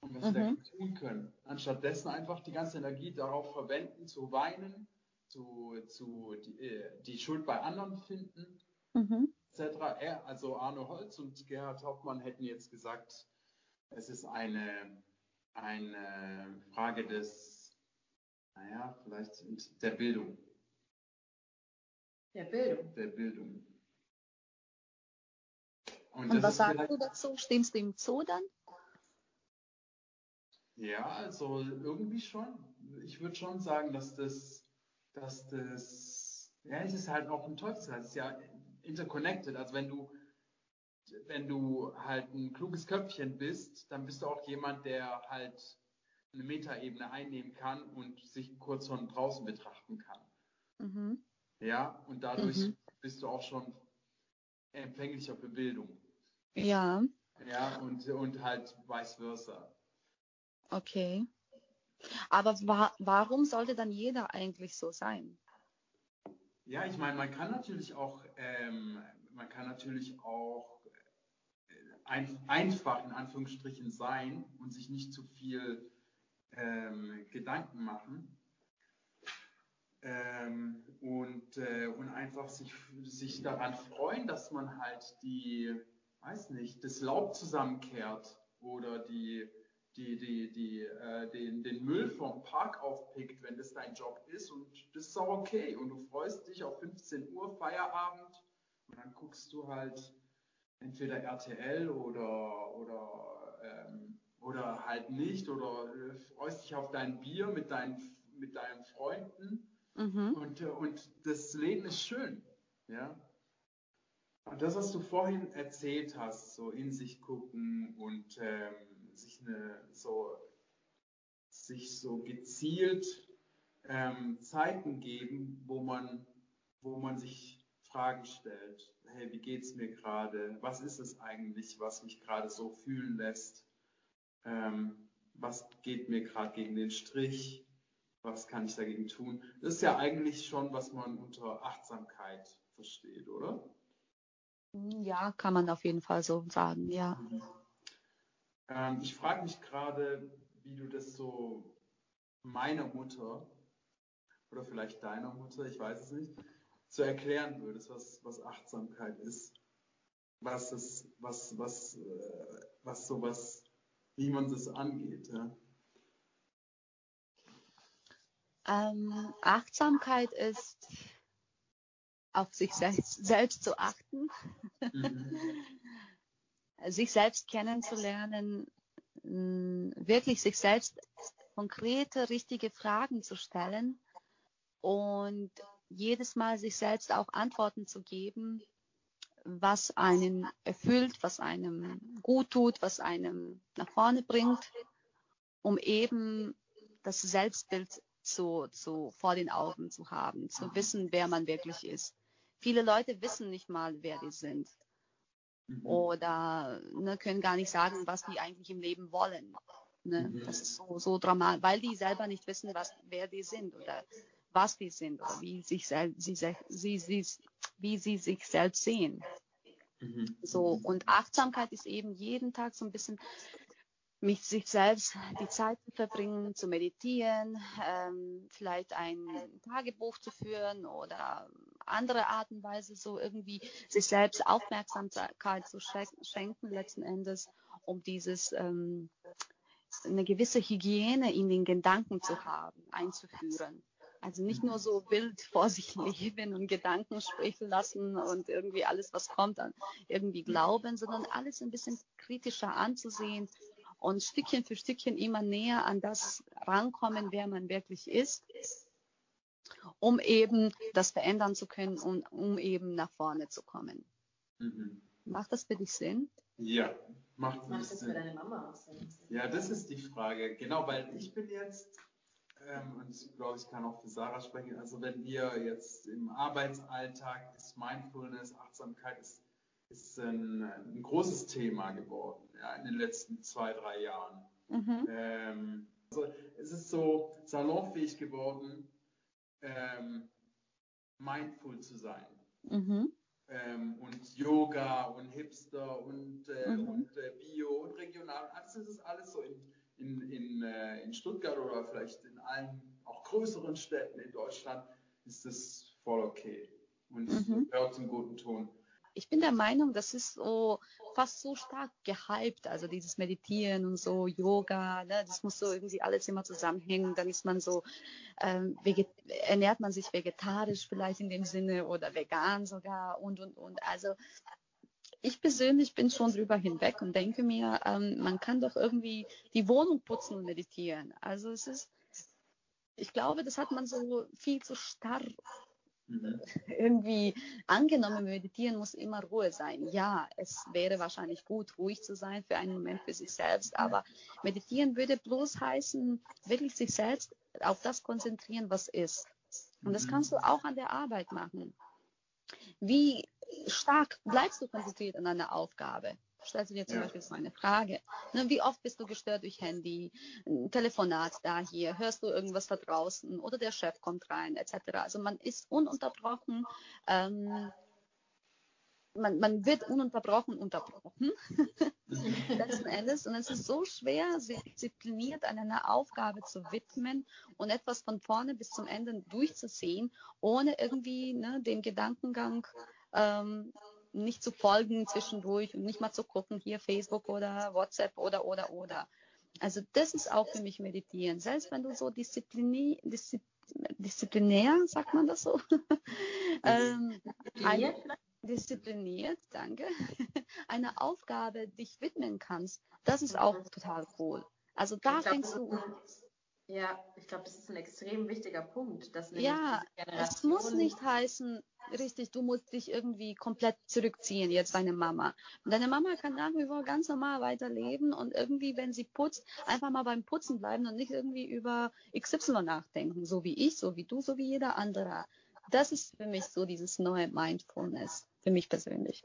und was mhm. sie dagegen tun können. Anstattdessen einfach die ganze Energie darauf verwenden, zu weinen, zu, zu die, äh, die Schuld bei anderen finden mhm etc. Er, also Arno Holz und Gerhard Hauptmann hätten jetzt gesagt, es ist eine, eine Frage des, naja, vielleicht der Bildung. Der Bildung. Der Bildung. Und, und was sagst du dazu? Stimmst du ihm zu dann? Ja, also irgendwie schon. Ich würde schon sagen, dass das, dass das, ja, es ist halt auch ein Teufelsreich. Es ist ja interconnected. Also wenn du, wenn du halt ein kluges Köpfchen bist, dann bist du auch jemand, der halt eine Metaebene einnehmen kann und sich kurz von draußen betrachten kann. Mhm. Ja, und dadurch mhm. bist du auch schon empfänglicher für Bildung. Ja. Ja, und, und halt vice versa. Okay. Aber wa warum sollte dann jeder eigentlich so sein? Ja, ich meine, man kann natürlich auch, ähm, man kann natürlich auch äh, ein, einfach in Anführungsstrichen sein und sich nicht zu viel ähm, Gedanken machen ähm, und, äh, und einfach sich, sich daran freuen, dass man halt die, weiß nicht, das Laub zusammenkehrt oder die die, die, die, äh, den, den Müll vom Park aufpickt, wenn das dein Job ist. Und das ist auch okay. Und du freust dich auf 15 Uhr Feierabend und dann guckst du halt entweder RTL oder, oder, ähm, oder halt nicht oder äh, freust dich auf dein Bier mit deinen, mit deinen Freunden. Mhm. Und, äh, und das Leben ist schön. Ja. Das, was du vorhin erzählt hast, so in sich gucken und ähm, sich eine so sich so gezielt ähm, Zeiten geben, wo man wo man sich Fragen stellt. Hey, wie geht's mir gerade? Was ist es eigentlich, was mich gerade so fühlen lässt? Ähm, was geht mir gerade gegen den Strich? Was kann ich dagegen tun? Das ist ja eigentlich schon, was man unter Achtsamkeit versteht, oder? Ja, kann man auf jeden Fall so sagen, ja. Ähm, ich frage mich gerade, wie du das so meiner Mutter oder vielleicht deiner Mutter, ich weiß es nicht, zu erklären würdest, was, was Achtsamkeit ist. Was es, was, was, äh, was sowas, wie man das angeht. Ja? Ähm, Achtsamkeit ist auf sich selbst, selbst zu achten. Mhm. sich selbst kennenzulernen, wirklich sich selbst konkrete, richtige Fragen zu stellen und jedes Mal sich selbst auch Antworten zu geben, was einen erfüllt, was einem gut tut, was einem nach vorne bringt, um eben das Selbstbild zu, zu, vor den Augen zu haben, zu wissen, wer man wirklich ist. Viele Leute wissen nicht mal, wer die sind. Mhm. oder ne, können gar nicht sagen, was die eigentlich im Leben wollen. Ne? Mhm. Das ist so, so dramatisch, weil die selber nicht wissen, was, wer die sind oder was die sind oder wie, sich, sie, sie, sie, wie sie sich selbst sehen. Mhm. So, und Achtsamkeit ist eben jeden Tag so ein bisschen mit sich selbst die Zeit zu verbringen, zu meditieren, ähm, vielleicht ein Tagebuch zu führen oder andere Art und Weise so irgendwie sich selbst Aufmerksamkeit zu schenken letzten Endes, um dieses ähm, eine gewisse Hygiene in den Gedanken zu haben, einzuführen. Also nicht nur so wild vor sich leben und Gedanken sprechen lassen und irgendwie alles, was kommt, dann irgendwie glauben, sondern alles ein bisschen kritischer anzusehen und Stückchen für Stückchen immer näher an das rankommen, wer man wirklich ist, um eben das verändern zu können und um eben nach vorne zu kommen. Mhm. Macht das für dich Sinn? Ja, macht, macht das Sinn. für deine Mama auch Sinn? Ja, das ist die Frage. Genau, weil ich bin jetzt, ähm, und ich glaube, ich kann auch für Sarah sprechen, also wenn wir jetzt im Arbeitsalltag ist Mindfulness, Achtsamkeit ist ist ein, ein großes Thema geworden ja, in den letzten zwei, drei Jahren. Mhm. Ähm, also es ist so salonfähig geworden, ähm, mindful zu sein. Mhm. Ähm, und Yoga und Hipster und, äh, mhm. und äh, Bio und regional. Also das ist alles so in, in, in, äh, in Stuttgart oder vielleicht in allen auch größeren Städten in Deutschland ist das voll okay und mhm. gehört zum guten Ton ich bin der Meinung, das ist so fast so stark gehypt, also dieses Meditieren und so Yoga, ne, das muss so irgendwie alles immer zusammenhängen. Dann ist man so, ähm, ernährt man sich vegetarisch vielleicht in dem Sinne oder vegan sogar und und und. Also ich persönlich bin schon drüber hinweg und denke mir, ähm, man kann doch irgendwie die Wohnung putzen und meditieren. Also es ist, ich glaube, das hat man so viel zu starr Mhm. irgendwie angenommen, meditieren muss immer Ruhe sein. Ja, es wäre wahrscheinlich gut, ruhig zu sein für einen Moment für sich selbst, aber meditieren würde bloß heißen, wirklich sich selbst auf das konzentrieren, was ist. Und das kannst du mhm. auch an der Arbeit machen. Wie stark bleibst du konzentriert an einer Aufgabe? Stellst du dir zum ja. Beispiel so eine Frage. Ne, wie oft bist du gestört durch Handy, Telefonat da hier, hörst du irgendwas da draußen oder der Chef kommt rein, etc. Also man ist ununterbrochen, ähm, man, man wird ununterbrochen unterbrochen, letzten Endes. Und es ist so schwer, sich diszipliniert an einer Aufgabe zu widmen und etwas von vorne bis zum Ende durchzuziehen, ohne irgendwie ne, dem Gedankengang ähm, nicht zu folgen zwischendurch und nicht mal zu gucken, hier Facebook oder WhatsApp oder, oder, oder. Also das ist auch für mich Meditieren. Selbst wenn du so diszi disziplinär, sagt man das so? ähm, diszipliniert, danke, eine Aufgabe dich widmen kannst, das ist auch total cool. Also da glaub, fängst du ja, ich glaube, das ist ein extrem wichtiger Punkt. Dass ja, es muss nicht heißen, richtig, du musst dich irgendwie komplett zurückziehen, jetzt deine Mama. Und deine Mama kann nach wie vor ganz normal weiterleben und irgendwie, wenn sie putzt, einfach mal beim Putzen bleiben und nicht irgendwie über XY nachdenken, so wie ich, so wie du, so wie jeder andere. Das ist für mich so dieses neue Mindfulness, für mich persönlich.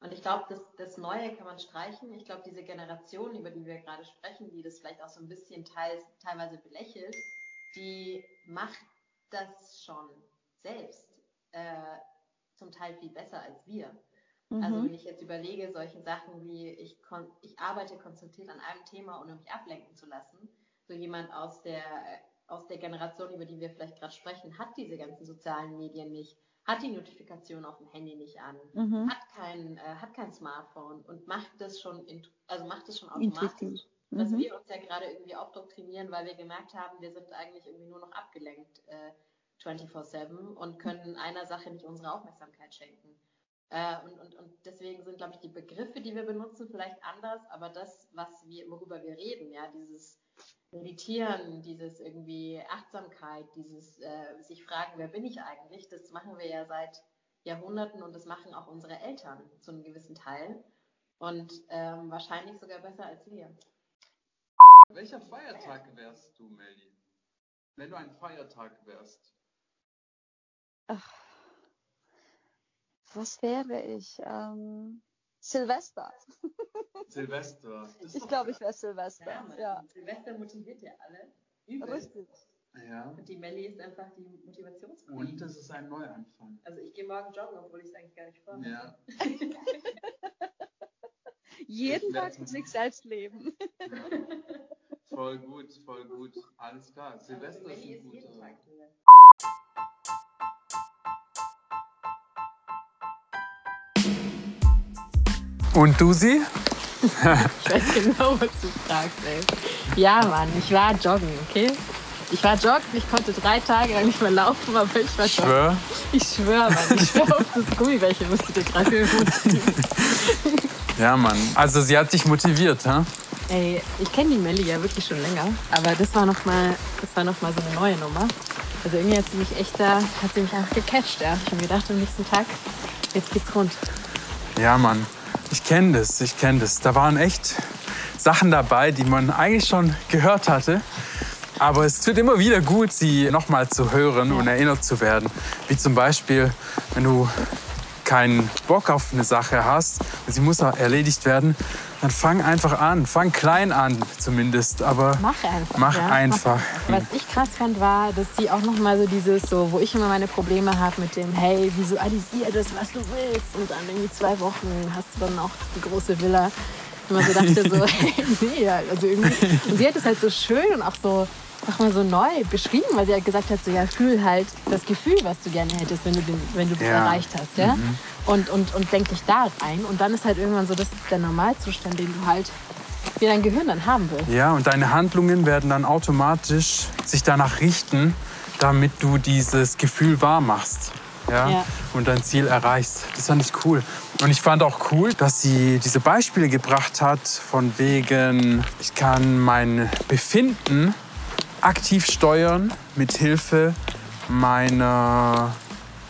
Und ich glaube, das, das Neue kann man streichen. Ich glaube, diese Generation, über die wir gerade sprechen, die das vielleicht auch so ein bisschen teils, teilweise belächelt, die macht das schon selbst äh, zum Teil viel besser als wir. Mhm. Also wenn ich jetzt überlege, solche Sachen wie ich, ich arbeite konzentriert an einem Thema, ohne mich ablenken zu lassen, so jemand aus der, aus der Generation, über die wir vielleicht gerade sprechen, hat diese ganzen sozialen Medien nicht hat die Notifikation auf dem Handy nicht an, mhm. hat kein, äh, hat kein Smartphone und macht das schon, in, also macht das schon automatisch. Mhm. Dass wir uns ja gerade irgendwie aufdoktrinieren, weil wir gemerkt haben, wir sind eigentlich irgendwie nur noch abgelenkt äh, 24-7 und können einer Sache nicht unsere Aufmerksamkeit schenken. Äh, und, und, und deswegen sind, glaube ich, die Begriffe, die wir benutzen, vielleicht anders, aber das, was wir, worüber wir reden, ja, dieses Meditieren, dieses irgendwie Achtsamkeit, dieses äh, sich fragen, wer bin ich eigentlich, das machen wir ja seit Jahrhunderten und das machen auch unsere Eltern zu einem gewissen Teil und ähm, wahrscheinlich sogar besser als wir. Welcher Feiertag wärst du, Melly? Wenn du ein Feiertag wärst? Ach, was wäre ich? Ähm, Silvester. Silvester. Ich glaube, ich wäre Silvester. Ja, ja, Silvester motiviert ja alle. Übel. Richtig. Ja. Und die Melli ist einfach die Motivationsqueen. Und es ist ein Neuanfang. Also ich gehe morgen joggen, obwohl ich es eigentlich gar nicht vorhabe. Ja. Jeden Tag mit sich selbst leben. Voll gut, voll gut. Alles klar. Silvester für ist ein guter. Und du sie? Ich weiß genau, was du fragst, ey. Ja, Mann, ich war joggen, okay? Ich war joggen, ich konnte drei Tage lang nicht mehr laufen, aber ich war joggen. Schwör. Ich schwöre, Mann, ich schwöre auf das Gummibärchen, musst du dir gerade. Ja, Mann. Also sie hat dich motiviert, hä? Ey, ich kenne die Melli ja wirklich schon länger, aber das war noch mal, das war noch mal so eine neue Nummer. Also irgendwie hat sie mich echt da, hat sie mich einfach gecatcht, ja. Ich habe gedacht, am nächsten Tag, jetzt geht's rund. Ja, Mann. Ich kenne das, ich kenne das. Da waren echt Sachen dabei, die man eigentlich schon gehört hatte. Aber es tut immer wieder gut, sie nochmal zu hören und erinnert zu werden. Wie zum Beispiel, wenn du keinen Bock auf eine Sache hast und sie muss erledigt werden, dann fang einfach an. Fang klein an zumindest, aber Mach einfach. Mach ja. einfach. Was ich krass fand, war, dass sie auch noch mal so dieses, so, wo ich immer meine Probleme habe mit dem, hey, visualisier das, was du willst. Und dann irgendwie zwei Wochen hast du dann auch die große Villa. Immer so dachte so, hey, nee, also irgendwie. Und sie hat es halt so schön und auch so, mal so neu beschrieben, weil sie halt gesagt hat, so, ja, fühl halt das Gefühl, was du gerne hättest, wenn du, den, wenn du das Ja. erreicht hast, ja. Und, und, und denk dich da rein. Und dann ist halt irgendwann so das, der Normalzustand, den du halt, wie dein Gehirn dann haben will. Ja, und deine Handlungen werden dann automatisch sich danach richten, damit du dieses Gefühl wahr machst. Ja? Ja. Und dein Ziel erreichst. Das fand ich cool. Und ich fand auch cool, dass sie diese Beispiele gebracht hat, von wegen, ich kann mein Befinden aktiv steuern mit Hilfe meiner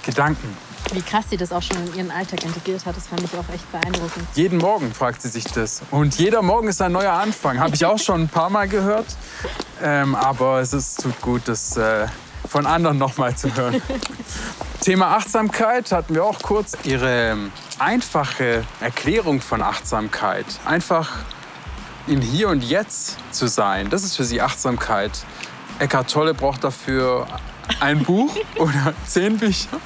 Gedanken. Wie krass sie das auch schon in ihren Alltag integriert hat, das fand ich auch echt beeindruckend. Jeden Morgen fragt sie sich das. Und jeder Morgen ist ein neuer Anfang. Habe ich auch schon ein paar Mal gehört. Ähm, aber es ist, tut gut, das äh, von anderen noch mal zu hören. Thema Achtsamkeit hatten wir auch kurz. Ihre ähm, einfache Erklärung von Achtsamkeit. Einfach in Hier und Jetzt zu sein. Das ist für sie Achtsamkeit. Eckart Tolle braucht dafür ein Buch oder zehn Bücher.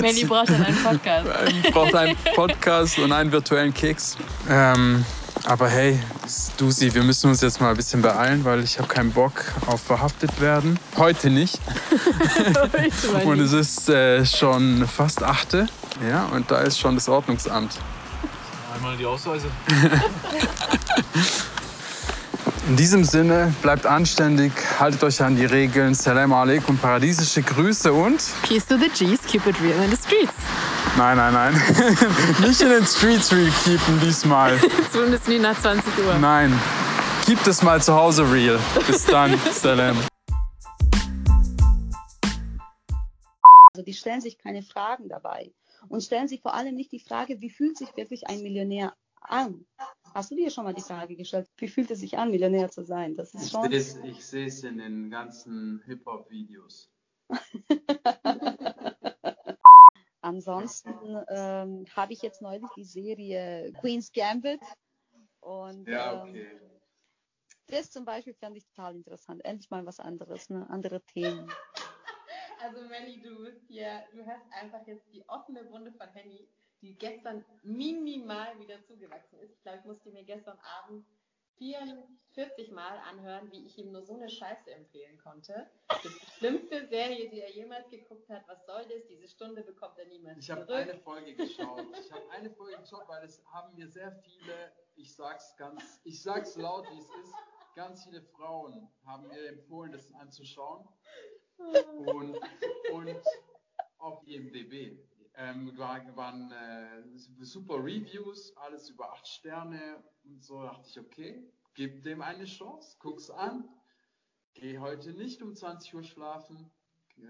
Melly braucht dann einen Podcast. Braucht einen Podcast und einen virtuellen Keks. Ähm, aber hey, Dusi, wir müssen uns jetzt mal ein bisschen beeilen, weil ich habe keinen Bock auf verhaftet werden. Heute nicht. Und es ist äh, schon fast achte. Ja, und da ist schon das Ordnungsamt. Einmal die Ausweise. In diesem Sinne, bleibt anständig, haltet euch an die Regeln. Salam alaikum, paradiesische Grüße und... Peace to the G's, keep it real in the streets. Nein, nein, nein. Nicht in den Streets real keepen diesmal. Zumindest nie nach 20 Uhr. Nein. Keep das mal zu Hause real. Bis dann. Salam. Also die stellen sich keine Fragen dabei und stellen sich vor allem nicht die Frage, wie fühlt sich wirklich ein Millionär an? Hast du dir schon mal die Frage gestellt, wie fühlt es sich an, Millionär zu sein? Das ist Ich schon. sehe es- ich sehe es in den ganzen Hip-Hop-Videos. Ansonsten ähm, habe ich jetzt neulich die Serie Queen's Gambit und Ja, ähm, okay. das zum Beispiel fand ich total interessant. Endlich mal was anderes, ne? andere Themen. Also Melli, du bist hier, du hast einfach jetzt die offene Wunde von Henny, die gestern minimal wieder zugewachsen ist. Ich glaube, ich musste mir gestern Abend 44 Mal anhören, wie ich ihm nur so eine Scheiße empfehlen konnte. Die schlimmste Serie, die er jemals geguckt hat. Was soll das? Diese Stunde bekommt er niemals Ich habe eine Folge geschaut. Ich habe eine Folge geschaut, weil es haben mir sehr viele, ich sag's ganz, ich sag's laut, wie es ist, ganz viele Frauen haben mir empfohlen, das anzuschauen. Und, und auf IMDb ähm, war, waren äh, super Reviews, alles über acht Sterne und so. dachte ich, okay, gib dem eine Chance, guck's an. Geh heute nicht um 20 Uhr schlafen, äh,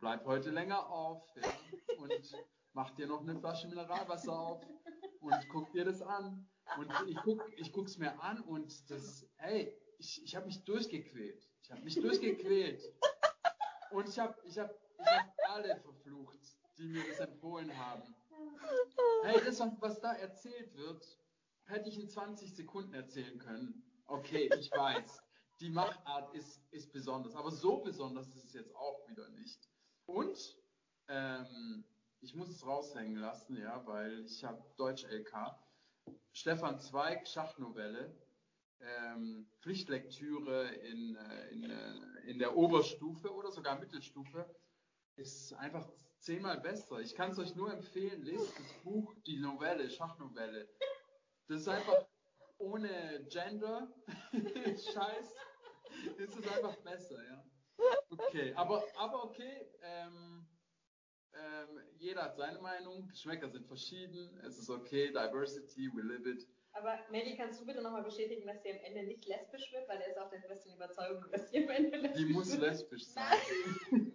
bleib heute länger auf ja, und mach dir noch eine Flasche Mineralwasser auf und guck dir das an. Und ich guck, ich guck's mir an und das, ey, ich, ich habe mich durchgequält. Ich habe mich durchgequält. Und ich habe ich hab, ich hab alle verflucht, die mir das empfohlen haben. Hey, das, was, da erzählt wird, hätte ich in 20 Sekunden erzählen können. Okay, ich weiß. die Machart ist, ist besonders. Aber so besonders ist es jetzt auch wieder nicht. Und ähm, ich muss es raushängen lassen, ja, weil ich habe Deutsch-LK. Stefan Zweig, Schachnovelle. Ähm, Pflichtlektüre in, äh, in, äh, in der Oberstufe oder sogar Mittelstufe ist einfach zehnmal besser. Ich kann es euch nur empfehlen, lest das Buch, die Novelle, Schachnovelle. Das ist einfach ohne Gender, Scheiß, ist es einfach besser, ja. Okay, aber, aber okay, ähm, ähm, jeder hat seine Meinung, Geschmäcker sind verschieden, es ist okay, Diversity, we live it. Aber Melly, kannst du bitte nochmal bestätigen, dass sie am Ende nicht lesbisch wird, weil er ist auch der festen Überzeugung, dass sie am Ende lesbisch Die muss wird. lesbisch sein.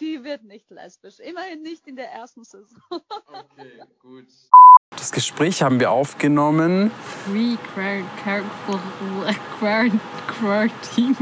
Die wird nicht lesbisch. Immerhin nicht in der ersten Saison. Okay, gut. Das Gespräch haben wir aufgenommen. Pre-Quarantine.